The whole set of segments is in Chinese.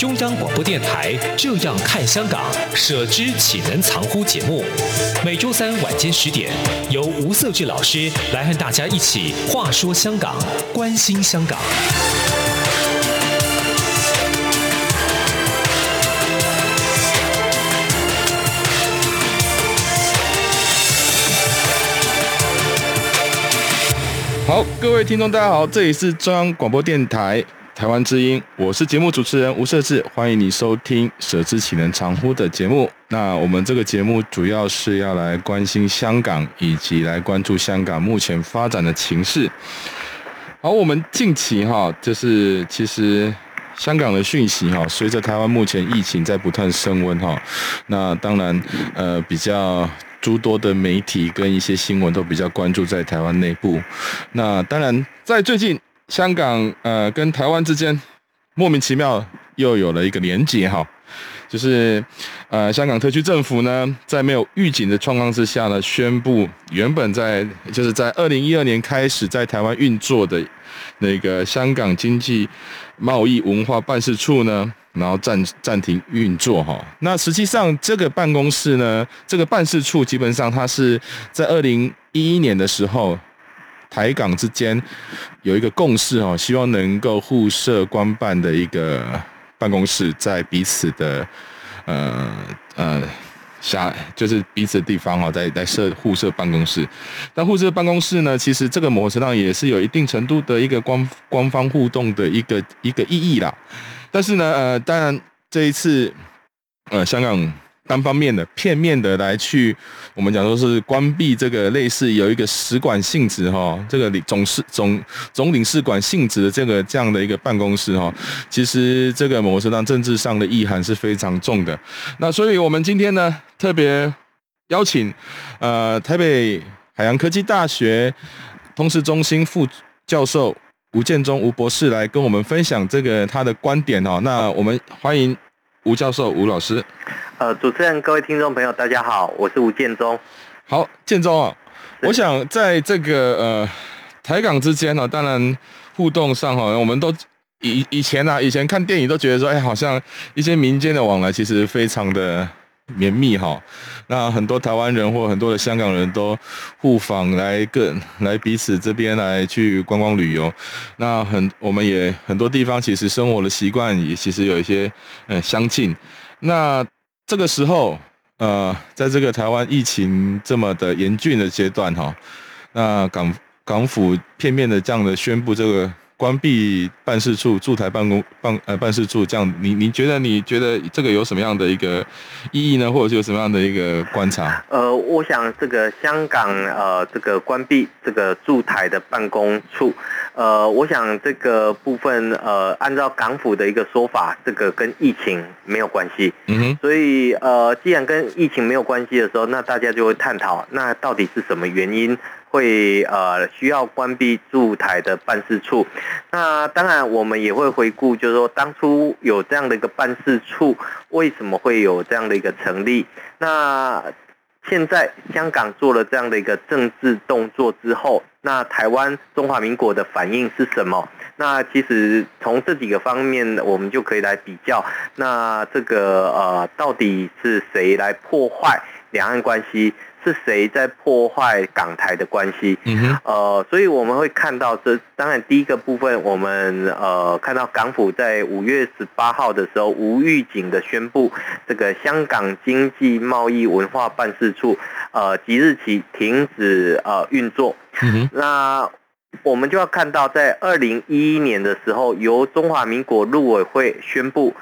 中央广播电台这样看香港，舍之岂能藏乎？节目每周三晚间十点，由吴瑟智老师来和大家一起话说香港，关心香港。好，各位听众，大家好，这里是中央广播电台台湾之音，我是节目主持人吴瑟智，欢迎你收听《舍之岂能藏乎》的节目。那我们这个节目主要是要来关心香港，以及来关注香港目前发展的情势。好，我们近期哈，就是其实香港的讯息哈，随着台湾目前疫情在不断升温哈，那当然呃比较。诸多的媒体跟一些新闻都比较关注在台湾内部。那当然，在最近香港呃跟台湾之间莫名其妙又有了一个连结哈，就是呃香港特区政府呢在没有预警的状况之下呢，宣布原本在就是在二零一二年开始在台湾运作的那个香港经济贸易文化办事处呢。然后暂暂停运作哈，那实际上这个办公室呢，这个办事处基本上它是在二零一一年的时候，台港之间有一个共识哦，希望能够互设官办的一个办公室，在彼此的呃呃下就是彼此的地方哈，在在设互设办公室。但互设办公室呢，其实这个模式上也是有一定程度的一个官官方互动的一个一个意义啦。但是呢，呃，当然这一次，呃，香港单方面的、片面的来去，我们讲说是关闭这个类似有一个使馆性质哈、这个领总使总总领事馆性质的这个这样的一个办公室哈、其实这个某程度上政治上的意涵是非常重的。那所以我们今天呢，特别邀请呃台北海洋科技大学通识中心副教授。吴建忠吴博士来跟我们分享这个他的观点哦。那我们欢迎吴教授吴老师。呃，主持人、各位听众朋友，大家好，我是吴建中。好，建中啊，我想在这个呃台港之间呢，当然互动上哈，我们都以以前啊，以前看电影都觉得说，哎，好像一些民间的往来其实非常的。绵密哈，那很多台湾人或很多的香港人都互访来个来彼此这边来去观光旅游，那很我们也很多地方其实生活的习惯也其实有一些嗯相近，那这个时候呃，在这个台湾疫情这么的严峻的阶段哈，那港港府片面的这样的宣布这个。关闭办事处驻台办公办呃办事处，这样你你觉得你觉得这个有什么样的一个意义呢？或者是有什么样的一个观察？呃，我想这个香港呃这个关闭这个驻台的办公处，呃，我想这个部分呃按照港府的一个说法，这个跟疫情没有关系。嗯哼。所以呃，既然跟疫情没有关系的时候，那大家就会探讨，那到底是什么原因？会呃需要关闭驻台的办事处，那当然我们也会回顾，就是说当初有这样的一个办事处，为什么会有这样的一个成立？那现在香港做了这样的一个政治动作之后，那台湾中华民国的反应是什么？那其实从这几个方面，我们就可以来比较。那这个呃，到底是谁来破坏两岸关系？是谁在破坏港台的关系？嗯哼，呃，所以我们会看到这，当然第一个部分，我们呃看到港府在五月十八号的时候无预警的宣布，这个香港经济贸易文化办事处呃即日起停止呃运作。那。我们就要看到，在二零一一年的时候，由中华民国陆委会宣布，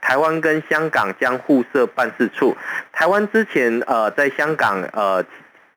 台湾跟香港将互设办事处。台湾之前呃，在香港呃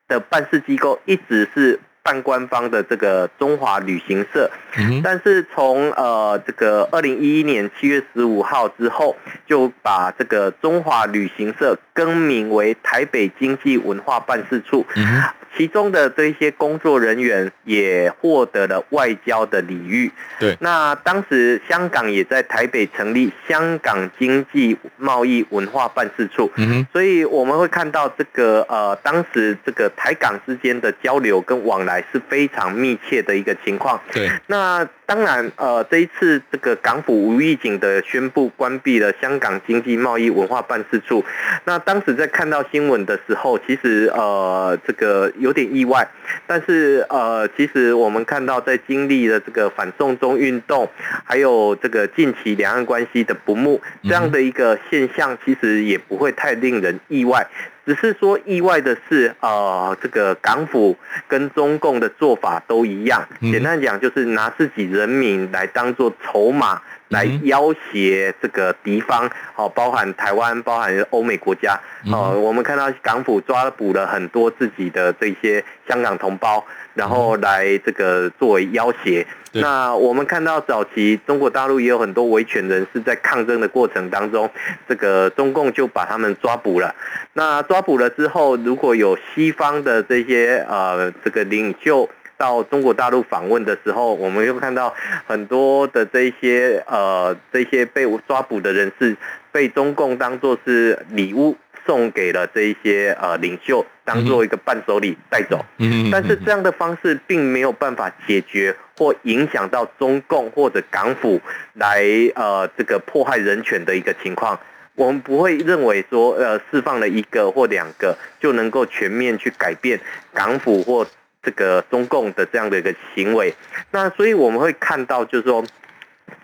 的办事机构一直是半官方的这个中华旅行社。嗯、但是从呃这个二零一一年七月十五号之后，就把这个中华旅行社更名为台北经济文化办事处。嗯其中的这些工作人员也获得了外交的礼遇。对，那当时香港也在台北成立香港经济贸易文化办事处。嗯，所以我们会看到这个呃，当时这个台港之间的交流跟往来是非常密切的一个情况。对，那当然呃，这一次这个港府无预警的宣布关闭了香港经济贸易文化办事处。那当时在看到新闻的时候，其实呃，这个有。有点意外，但是呃，其实我们看到在经历了这个反送中运动，还有这个近期两岸关系的不睦这样的一个现象，其实也不会太令人意外。只是说意外的是，呃，这个港府跟中共的做法都一样，简单讲就是拿自己人民来当做筹码。来要挟这个敌方，哦，包含台湾，包含欧美国家，哦，我们看到港府抓捕了很多自己的这些香港同胞，然后来这个作为要挟。那我们看到早期中国大陆也有很多维权人士在抗争的过程当中，这个中共就把他们抓捕了。那抓捕了之后，如果有西方的这些呃这个领袖。到中国大陆访问的时候，我们又看到很多的这些呃这些被抓捕的人士，被中共当作是礼物送给了这一些呃领袖，当做一个伴手礼带走。嗯，但是这样的方式并没有办法解决或影响到中共或者港府来呃这个迫害人权的一个情况。我们不会认为说呃释放了一个或两个就能够全面去改变港府或。这个中共的这样的一个行为，那所以我们会看到，就是说，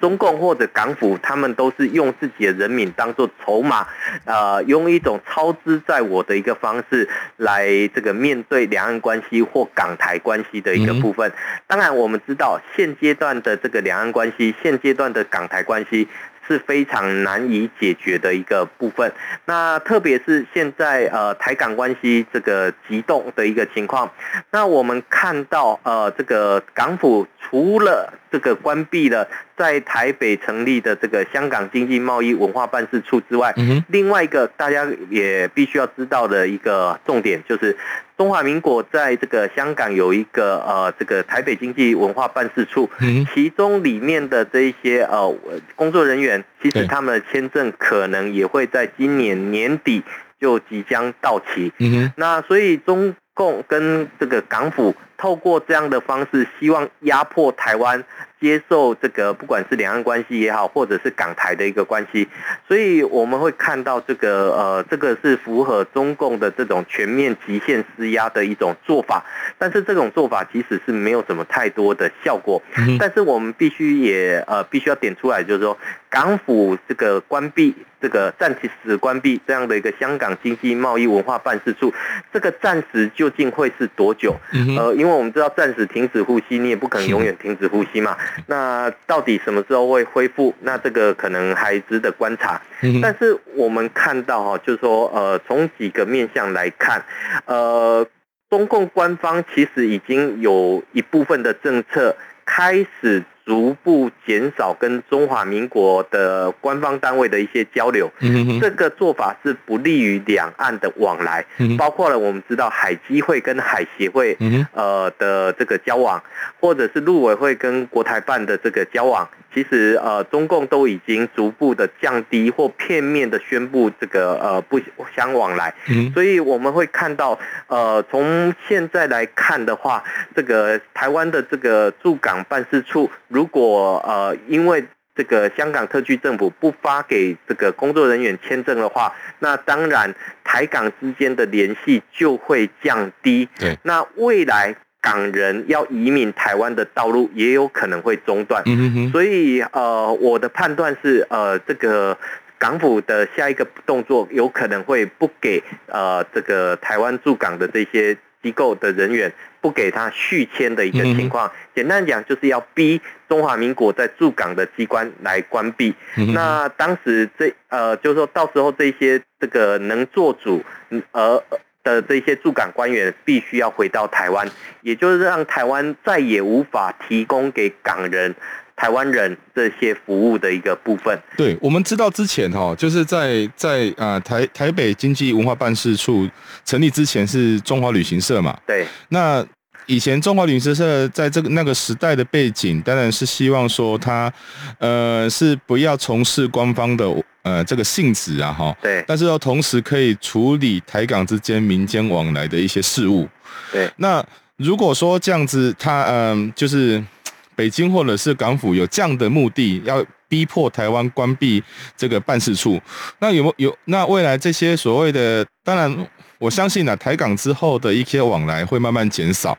中共或者港府，他们都是用自己的人民当做筹码，呃，用一种操之在我的一个方式来这个面对两岸关系或港台关系的一个部分。当然，我们知道现阶段的这个两岸关系，现阶段的港台关系。是非常难以解决的一个部分。那特别是现在呃台港关系这个急动的一个情况，那我们看到呃这个港府除了这个关闭了在台北成立的这个香港经济贸易文化办事处之外，另外一个大家也必须要知道的一个重点就是。中华民国在这个香港有一个呃，这个台北经济文化办事处，其中里面的这一些呃工作人员，其实他们的签证可能也会在今年年底就即将到期。那所以中共跟这个港府透过这样的方式，希望压迫台湾。接受这个，不管是两岸关系也好，或者是港台的一个关系，所以我们会看到这个呃，这个是符合中共的这种全面极限施压的一种做法。但是这种做法其实是没有什么太多的效果。但是我们必须也呃，必须要点出来，就是说港府这个关闭这个暂时关闭这样的一个香港经济贸易文化办事处，这个暂时究竟会是多久？呃，因为我们知道暂时停止呼吸，你也不可能永远停止呼吸嘛。那到底什么时候会恢复？那这个可能还值得观察。但是我们看到哈，就是说，呃，从几个面向来看，呃，中共官方其实已经有一部分的政策开始。逐步减少跟中华民国的官方单位的一些交流，这个做法是不利于两岸的往来，包括了我们知道海基会跟海协会呃的这个交往，或者是陆委会跟国台办的这个交往。其实呃，中共都已经逐步的降低或片面的宣布这个呃不相往来，所以我们会看到呃，从现在来看的话，这个台湾的这个驻港办事处，如果呃因为这个香港特区政府不发给这个工作人员签证的话，那当然台港之间的联系就会降低。对，那未来。港人要移民台湾的道路也有可能会中断，所以呃，我的判断是呃，这个港府的下一个动作有可能会不给呃这个台湾驻港的这些机构的人员不给他续签的一个情况。简单讲，就是要逼中华民国在驻港的机关来关闭。那当时这呃，就是说到时候这些这个能做主而。的这些驻港官员必须要回到台湾，也就是让台湾再也无法提供给港人、台湾人这些服务的一个部分。对，我们知道之前哈，就是在在啊台台北经济文化办事处成立之前是中华旅行社嘛。对，那。以前中华旅行社在这个那个时代的背景，当然是希望说他，呃，是不要从事官方的呃这个性质啊，哈。对。但是要同时可以处理台港之间民间往来的一些事务。对。那如果说这样子，他嗯、呃，就是北京或者是港府有这样的目的，要逼迫台湾关闭这个办事处，那有没有有？那未来这些所谓的，当然我相信呢、啊，台港之后的一些往来会慢慢减少。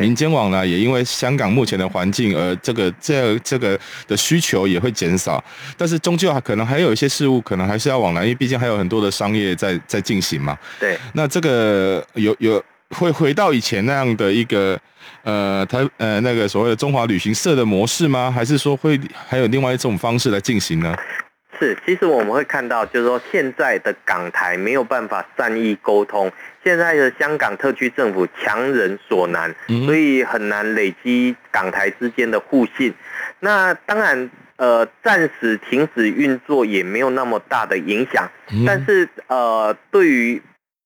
民间往来也因为香港目前的环境，而这个这这个的需求也会减少，但是终究还可能还有一些事物可能还是要往来，因为毕竟还有很多的商业在在进行嘛。对，那这个有有会回到以前那样的一个呃，台呃那个所谓的中华旅行社的模式吗？还是说会还有另外一种方式来进行呢？是，其实我们会看到，就是说现在的港台没有办法善意沟通，现在的香港特区政府强人所难，所以很难累积港台之间的互信。那当然，呃，暂时停止运作也没有那么大的影响，但是呃，对于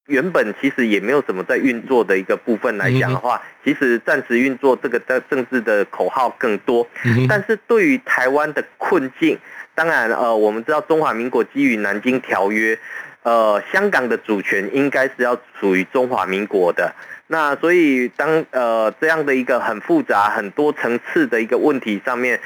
原本其实也没有什么在运作的一个部分来讲的话，其实暂时运作这个的政治的口号更多，但是对于台湾的困境。当然，呃，我们知道中华民国基于《南京条约》，呃，香港的主权应该是要属于中华民国的。那所以当呃这样的一个很复杂、很多层次的一个问题上面，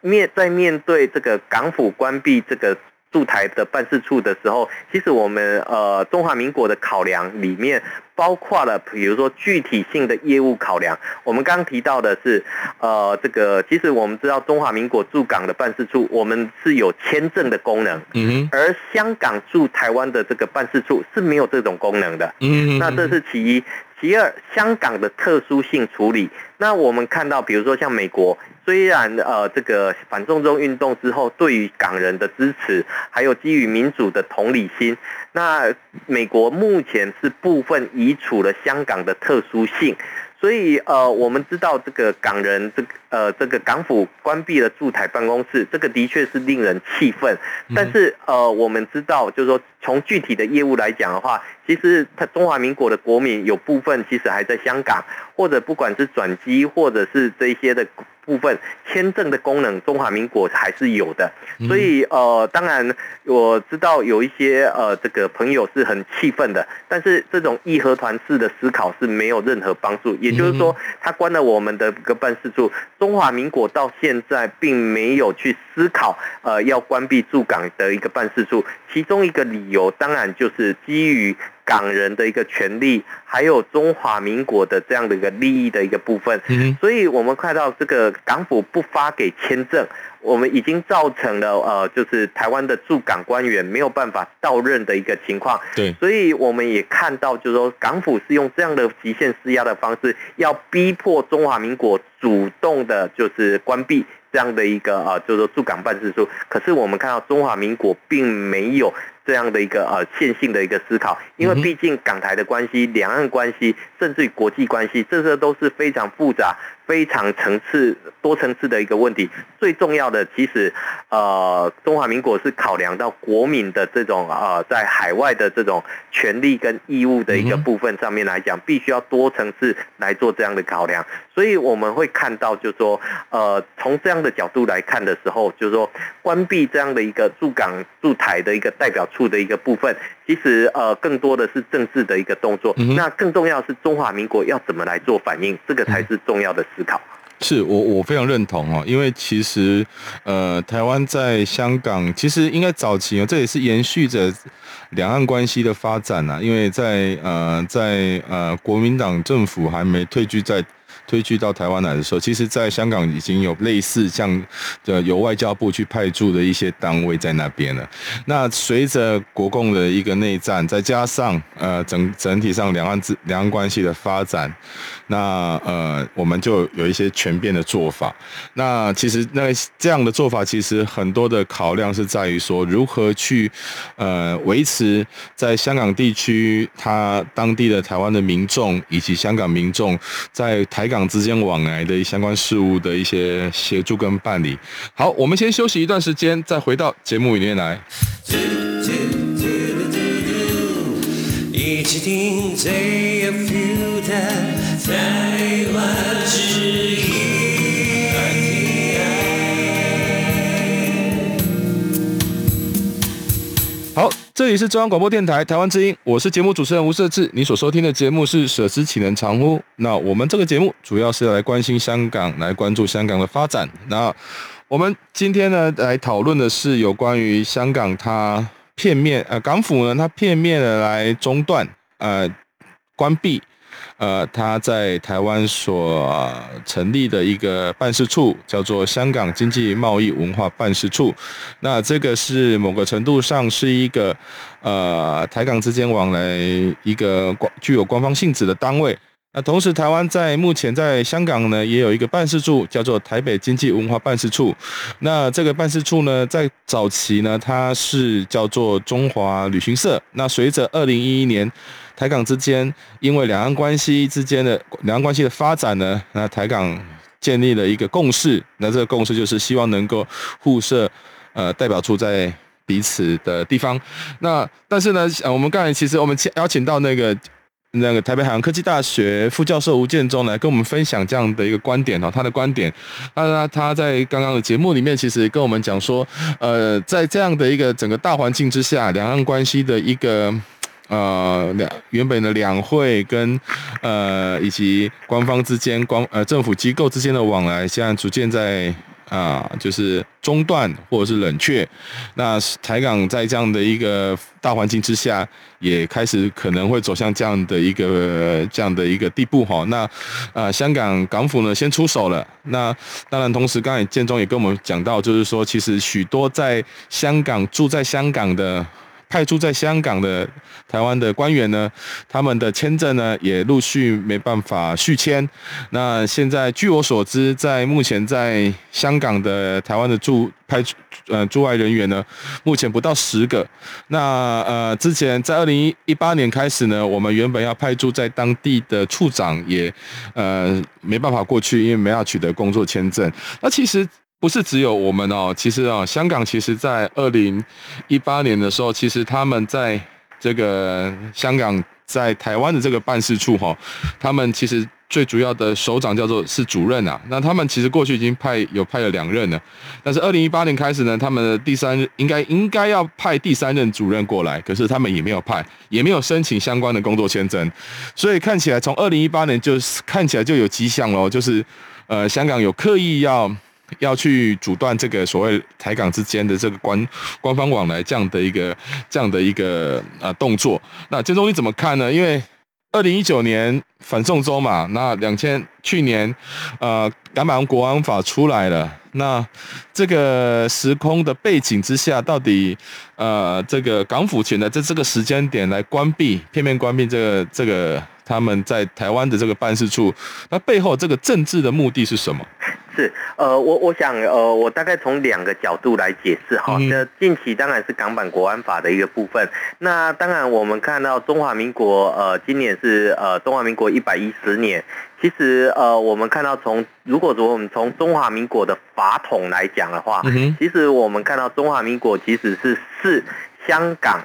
面在面对这个港府关闭这个驻台的办事处的时候，其实我们呃中华民国的考量里面。包括了，比如说具体性的业务考量。我们刚刚提到的是，呃，这个其实我们知道中华民国驻港的办事处，我们是有签证的功能，嗯，而香港驻台湾的这个办事处是没有这种功能的，嗯，那这是其一。第二，香港的特殊性处理。那我们看到，比如说像美国，虽然呃这个反送中运动之后，对于港人的支持，还有基于民主的同理心，那美国目前是部分移除了香港的特殊性。所以，呃，我们知道这个港人，这个呃，这个港府关闭了驻台办公室，这个的确是令人气愤。但是，呃，我们知道，就是说，从具体的业务来讲的话，其实他中华民国的国民有部分其实还在香港，或者不管是转机，或者是这些的。部分签证的功能，中华民国还是有的，所以呃，当然我知道有一些呃，这个朋友是很气愤的，但是这种义和团式的思考是没有任何帮助。也就是说，他关了我们的个办事处，中华民国到现在并没有去思考呃要关闭驻港的一个办事处，其中一个理由当然就是基于。港人的一个权利，还有中华民国的这样的一个利益的一个部分，所以我们看到这个港府不发给签证，我们已经造成了呃，就是台湾的驻港官员没有办法到任的一个情况。对，所以我们也看到，就是说港府是用这样的极限施压的方式，要逼迫中华民国主动的，就是关闭这样的一个呃，就是说驻港办事处。可是我们看到中华民国并没有。这样的一个呃线性的一个思考，因为毕竟港台的关系、两岸关系，甚至于国际关系，这些都是非常复杂。非常层次、多层次的一个问题，最重要的其实，呃，中华民国是考量到国民的这种呃，在海外的这种权利跟义务的一个部分上面来讲，必须要多层次来做这样的考量。所以我们会看到，就是说，呃，从这样的角度来看的时候，就是说，关闭这样的一个驻港驻台的一个代表处的一个部分，其实呃，更多的是政治的一个动作。那更重要是中华民国要怎么来做反应，这个才是重要的思考。是我我非常认同哦，因为其实呃，台湾在香港其实应该早期哦，这也是延续着两岸关系的发展呐。因为在呃在呃国民党政府还没退居在推举到台湾来的时候，其实在香港已经有类似像的由外交部去派驻的一些单位在那边了。那随着国共的一个内战，再加上呃整整体上两岸之两岸关系的发展，那呃我们就有一些权变的做法。那其实那这样的做法，其实很多的考量是在于说如何去呃维持在香港地区他当地的台湾的民众以及香港民众在台港之间往来的相关事务的一些协助跟办理。好，我们先休息一段时间，再回到节目里面来。一起听最 feel 的台湾之音。好，这里是中央广播电台台湾之音，我是节目主持人吴社志。你所收听的节目是《舍之岂能常乎》。那我们这个节目主要是来关心香港，来关注香港的发展。那我们今天呢，来讨论的是有关于香港它片面呃港府呢，它片面的来中断呃关闭。呃，他在台湾所成立的一个办事处叫做香港经济贸易文化办事处，那这个是某个程度上是一个呃台港之间往来一个具有官方性质的单位。那同时，台湾在目前在香港呢也有一个办事处叫做台北经济文化办事处。那这个办事处呢，在早期呢，它是叫做中华旅行社。那随着二零一一年。台港之间，因为两岸关系之间的两岸关系的发展呢，那台港建立了一个共识，那这个共识就是希望能够互设呃代表处在彼此的地方。那但是呢，呃，我们刚才其实我们邀请到那个那个台北海洋科技大学副教授吴建中来跟我们分享这样的一个观点哦，他的观点。那他在刚刚的节目里面其实跟我们讲说，呃，在这样的一个整个大环境之下，两岸关系的一个。呃，两原本的两会跟呃以及官方之间、官呃政府机构之间的往来，现在逐渐在啊、就是中断或者是冷却。那台港在这样的一个大环境之下，也开始可能会走向这样的一个这样的一个地步哈。那啊、呃，香港港府呢先出手了。那当然，同时刚才建中也跟我们讲到，就是说，其实许多在香港住在香港的。派驻在香港的台湾的官员呢，他们的签证呢也陆续没办法续签。那现在据我所知，在目前在香港的台湾的驻派呃驻外人员呢，目前不到十个。那呃之前在二零一八年开始呢，我们原本要派驻在当地的处长也呃没办法过去，因为没有取得工作签证。那其实。不是只有我们哦，其实啊，香港其实在二零一八年的时候，其实他们在这个香港在台湾的这个办事处哈，他们其实最主要的首长叫做是主任啊。那他们其实过去已经派有派了两任了，但是二零一八年开始呢，他们的第三应该应该要派第三任主任过来，可是他们也没有派，也没有申请相关的工作签证，所以看起来从二零一八年就是看起来就有迹象了，就是呃香港有刻意要。要去阻断这个所谓台港之间的这个官官方往来这样的一个这样的一个呃动作，那建中你怎么看呢？因为二零一九年反送中嘛，那两千去年呃港版国安法出来了，那这个时空的背景之下，到底呃这个港府选择在这个时间点来关闭片面关闭这个这个他们在台湾的这个办事处，那背后这个政治的目的是什么？是，呃，我我想，呃，我大概从两个角度来解释哈。那、嗯、近期当然是港版国安法的一个部分。那当然，我们看到中华民国，呃，今年是呃中华民国一百一十年。其实，呃，我们看到从如果说我们从中华民国的法统来讲的话，嗯、其实我们看到中华民国其实是是香港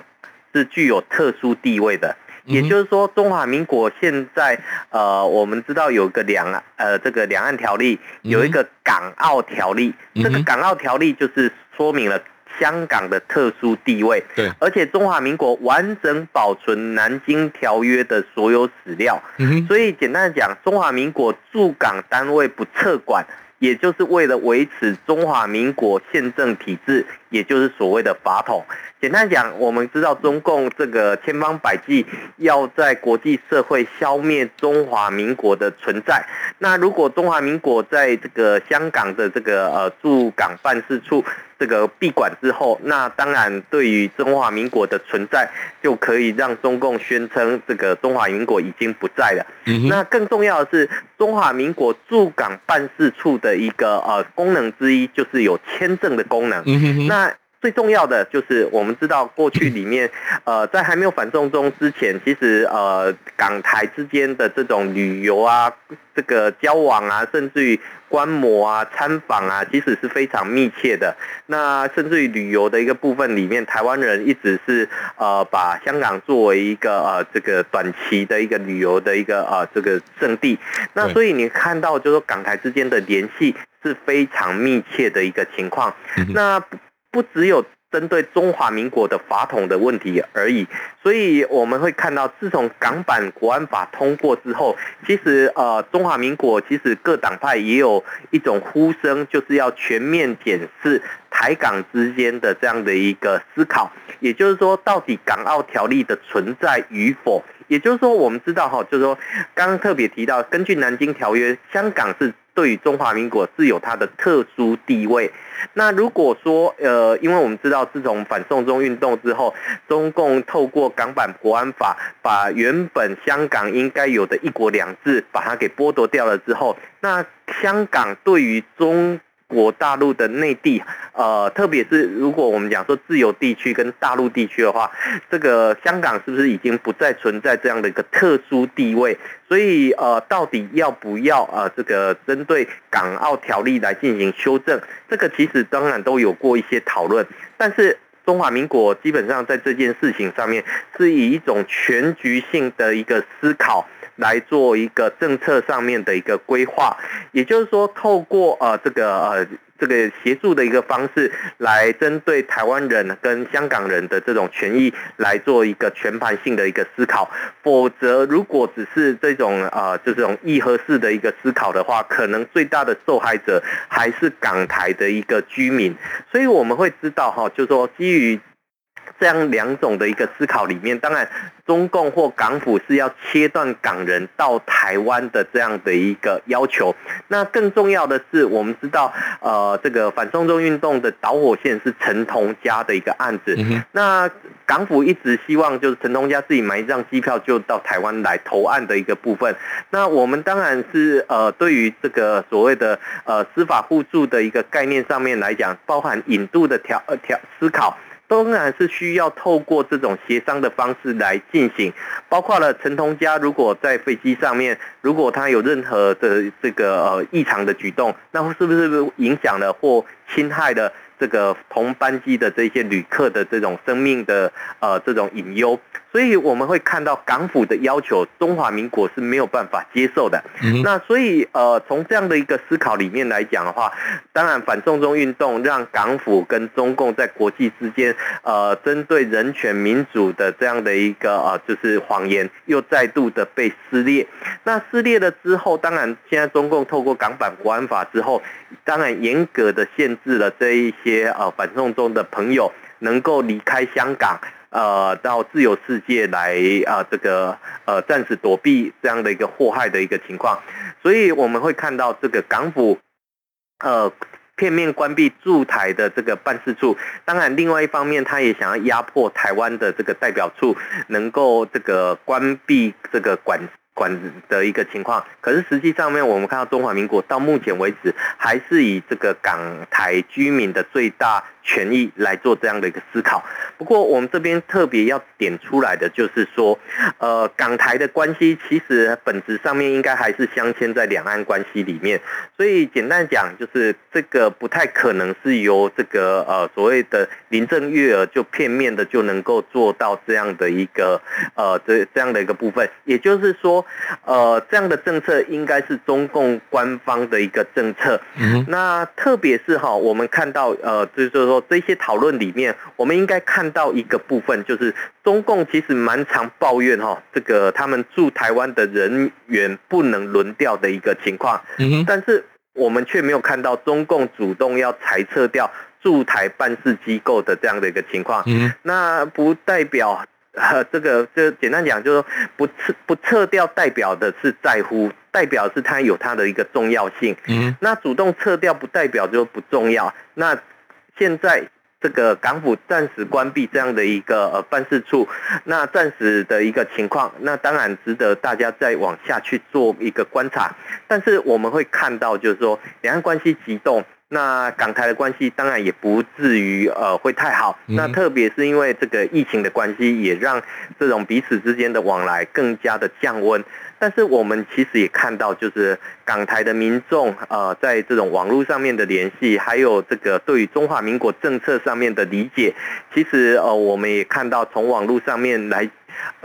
是具有特殊地位的。也就是说，中华民国现在，呃，我们知道有个两岸，呃，这个两岸条例，有一个港澳条例，这个港澳条例就是说明了香港的特殊地位。对，而且中华民国完整保存南京条约的所有史料。所以简单的讲，中华民国驻港单位不撤管，也就是为了维持中华民国宪政体制也就是所谓的法统。简单讲，我们知道中共这个千方百计要在国际社会消灭中华民国的存在。那如果中华民国在这个香港的这个呃驻港办事处这个闭馆之后，那当然对于中华民国的存在就可以让中共宣称这个中华民国已经不在了。嗯、那更重要的是，中华民国驻港办事处的一个呃功能之一就是有签证的功能。嗯、那最重要的就是，我们知道过去里面，呃，在还没有反送中之前，其实呃，港台之间的这种旅游啊，这个交往啊，甚至于观摩啊、参访啊，其实是非常密切的。那甚至于旅游的一个部分里面，台湾人一直是呃，把香港作为一个呃，这个短期的一个旅游的一个呃，这个圣地。那所以你看到，就是说港台之间的联系是非常密切的一个情况。那不只有针对中华民国的法统的问题而已，所以我们会看到，自从港版国安法通过之后，其实呃，中华民国其实各党派也有一种呼声，就是要全面检视台港之间的这样的一个思考，也就是说，到底港澳条例的存在与否？也就是说，我们知道哈，就是说，刚刚特别提到，根据南京条约，香港是。对于中华民国是有它的特殊地位。那如果说，呃，因为我们知道，自从反送中运动之后，中共透过港版国安法，把原本香港应该有的一国两制，把它给剥夺掉了之后，那香港对于中国大陆的内地，呃，特别是如果我们讲说自由地区跟大陆地区的话，这个香港是不是已经不再存在这样的一个特殊地位？所以，呃，到底要不要呃，这个针对港澳条例来进行修正？这个其实当然都有过一些讨论，但是中华民国基本上在这件事情上面是以一种全局性的一个思考。来做一个政策上面的一个规划，也就是说，透过呃这个呃这个协助的一个方式，来针对台湾人跟香港人的这种权益来做一个全盘性的一个思考。否则，如果只是这种呃这种议和式的一个思考的话，可能最大的受害者还是港台的一个居民。所以我们会知道哈，就是说基于。这样两种的一个思考里面，当然中共或港府是要切断港人到台湾的这样的一个要求。那更重要的是，我们知道，呃，这个反送中运动的导火线是陈同佳的一个案子。那港府一直希望就是陈同佳自己买一张机票就到台湾来投案的一个部分。那我们当然是呃，对于这个所谓的呃司法互助的一个概念上面来讲，包含引渡的调呃调思考。当然是需要透过这种协商的方式来进行，包括了陈同佳如果在飞机上面，如果他有任何的这个呃异常的举动，那是不是影响了或侵害了这个同班机的这些旅客的这种生命的呃这种隐忧？所以我们会看到港府的要求，中华民国是没有办法接受的。那所以呃，从这样的一个思考里面来讲的话，当然反送中运动让港府跟中共在国际之间呃，针对人权民主的这样的一个呃，就是谎言又再度的被撕裂。那撕裂了之后，当然现在中共透过港版国安法之后，当然严格的限制了这一些些呃反送中的朋友能够离开香港。呃，到自由世界来啊、呃，这个呃，暂时躲避这样的一个祸害的一个情况，所以我们会看到这个港府呃片面关闭驻台的这个办事处，当然另外一方面，他也想要压迫台湾的这个代表处，能够这个关闭这个管。管的一个情况，可是实际上面我们看到中华民国到目前为止还是以这个港台居民的最大权益来做这样的一个思考。不过我们这边特别要点出来的就是说，呃，港台的关系其实本质上面应该还是镶嵌在两岸关系里面。所以简单讲，就是这个不太可能是由这个呃所谓的林郑月娥就片面的就能够做到这样的一个呃这这样的一个部分，也就是说。呃，这样的政策应该是中共官方的一个政策。嗯，那特别是哈，我们看到呃，就是说这些讨论里面，我们应该看到一个部分，就是中共其实蛮常抱怨哈，这个他们驻台湾的人员不能轮调的一个情况。嗯，但是我们却没有看到中共主动要裁撤掉。驻台办事机构的这样的一个情况。嗯，那不代表呃这个就简单讲，就是说不撤不撤掉，代表的是在乎，代表是它有它的一个重要性。嗯，那主动撤掉不代表就不重要。那现在。这个港府暂时关闭这样的一个呃办事处，那暂时的一个情况，那当然值得大家再往下去做一个观察。但是我们会看到，就是说两岸关系急动，那港台的关系当然也不至于呃会太好。那特别是因为这个疫情的关系，也让这种彼此之间的往来更加的降温。但是我们其实也看到，就是港台的民众，呃，在这种网络上面的联系，还有这个对于中华民国政策上面的理解，其实呃，我们也看到从网络上面来。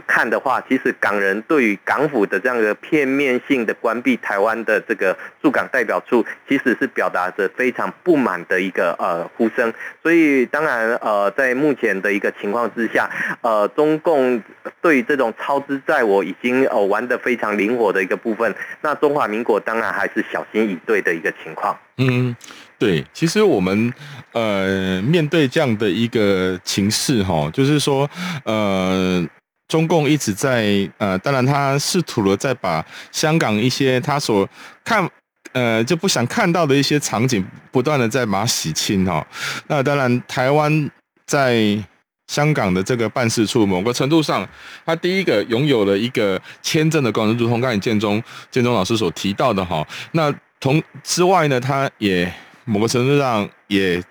看的话，其实港人对于港府的这样一个片面性的关闭台湾的这个驻港代表处，其实是表达着非常不满的一个呃呼声。所以当然呃，在目前的一个情况之下，呃，中共对于这种操之在我已经呃玩得非常灵活的一个部分，那中华民国当然还是小心以对的一个情况。嗯，对，其实我们呃面对这样的一个情势哈，就是说呃。中共一直在呃，当然他试图了再把香港一些他所看呃就不想看到的一些场景，不断的在把洗清哈。那当然，台湾在香港的这个办事处，某个程度上，他第一个拥有了一个签证的功能，如同刚才建中建中老师所提到的哈。那同之外呢，他也某个程度上也。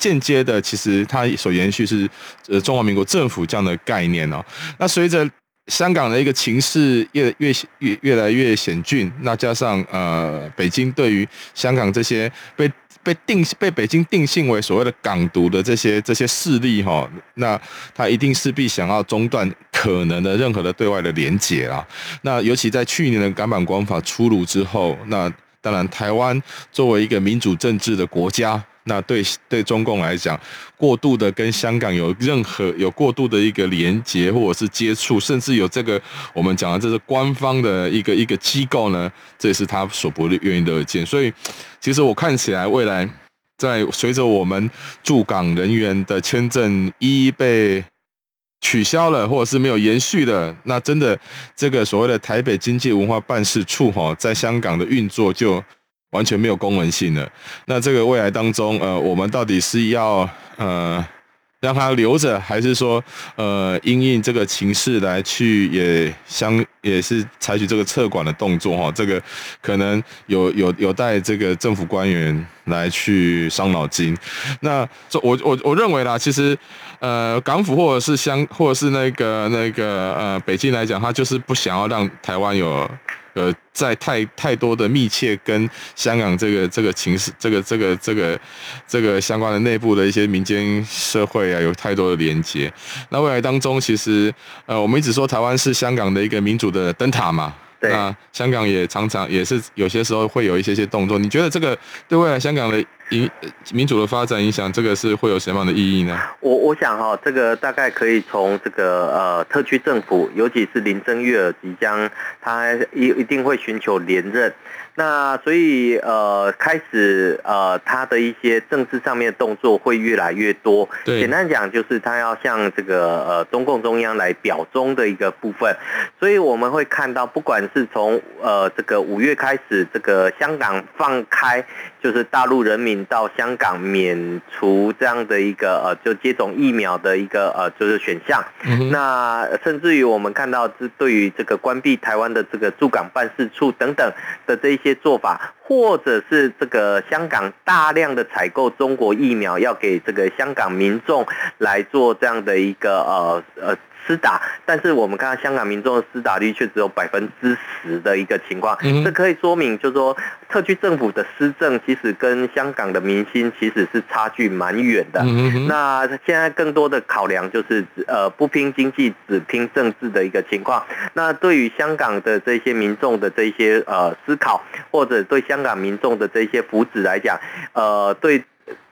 间接的，其实它所延续是呃中华民国政府这样的概念哦。那随着香港的一个情势越越越越来越险峻，那加上呃北京对于香港这些被被定被北京定性为所谓的港独的这些这些势力哈，那他一定势必想要中断可能的任何的对外的连结啊。那尤其在去年的港版国安法出炉之后，那当然台湾作为一个民主政治的国家。那对对中共来讲，过度的跟香港有任何有过度的一个连接或者是接触，甚至有这个我们讲的这是官方的一个一个机构呢，这也是他所不愿意乐见。所以，其实我看起来未来在随着我们驻港人员的签证一一被取消了，或者是没有延续的，那真的这个所谓的台北经济文化办事处哈，在香港的运作就。完全没有功能性的，那这个未来当中，呃，我们到底是要呃让它留着，还是说呃因应这个情势来去也相也是采取这个撤管的动作哈？这个可能有有有待这个政府官员来去伤脑筋。那这我我我认为啦，其实呃港府或者是香或者是那个那个呃北京来讲，他就是不想要让台湾有。呃，在太太多的密切跟香港这个这个情势，这个这个这个这个相关的内部的一些民间社会啊，有太多的连接。那未来当中，其实呃，我们一直说台湾是香港的一个民主的灯塔嘛。对那香港也常常也是有些时候会有一些些动作。你觉得这个对未来香港的影民主的发展影响，这个是会有什么样的意义呢？我我想哈，这个大概可以从这个呃特区政府，尤其是林郑月娥即将他一一定会寻求连任。那所以呃开始呃他的一些政治上面的动作会越来越多。对，简单讲就是他要向这个呃中共中央来表忠的一个部分。所以我们会看到，不管是从呃这个五月开始，这个香港放开，就是大陆人民到香港免除这样的一个呃就接种疫苗的一个呃就是选项。嗯、那甚至于我们看到，这对于这个关闭台湾的这个驻港办事处等等的这一些做法，或者是这个香港大量的采购中国疫苗，要给这个香港民众来做这样的一个呃呃。施打，但是我们看到香港民众的施打率却只有百分之十的一个情况，嗯、这可以说明，就是说特区政府的施政其实跟香港的民心其实是差距蛮远的。嗯、哼那现在更多的考量就是，呃，不拼经济，只拼政治的一个情况。那对于香港的这些民众的这些呃思考，或者对香港民众的这些福祉来讲，呃，对。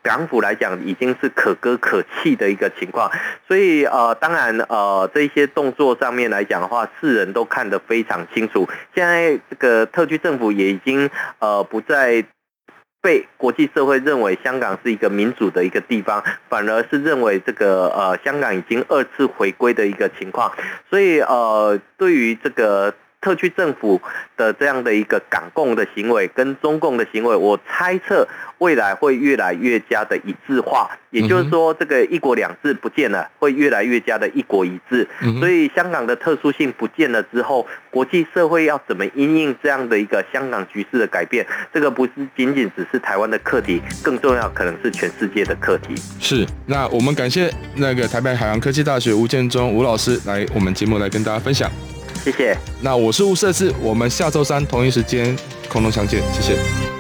港府来讲已经是可歌可泣的一个情况，所以呃，当然呃，这些动作上面来讲的话，世人都看得非常清楚。现在这个特区政府也已经呃不再被国际社会认为香港是一个民主的一个地方，反而是认为这个呃香港已经二次回归的一个情况，所以呃对于这个。特区政府的这样的一个港共的行为跟中共的行为，我猜测未来会越来越加的一致化，也就是说，这个一国两制不见了，会越来越加的一国一制。所以香港的特殊性不见了之后，国际社会要怎么因应这样的一个香港局势的改变，这个不是仅仅只是台湾的课题，更重要可能是全世界的课题。是，那我们感谢那个台北海洋科技大学吴建中吴老师来我们节目来跟大家分享。谢谢。那我是吴社志，我们下周三同一时间空中相见，谢谢。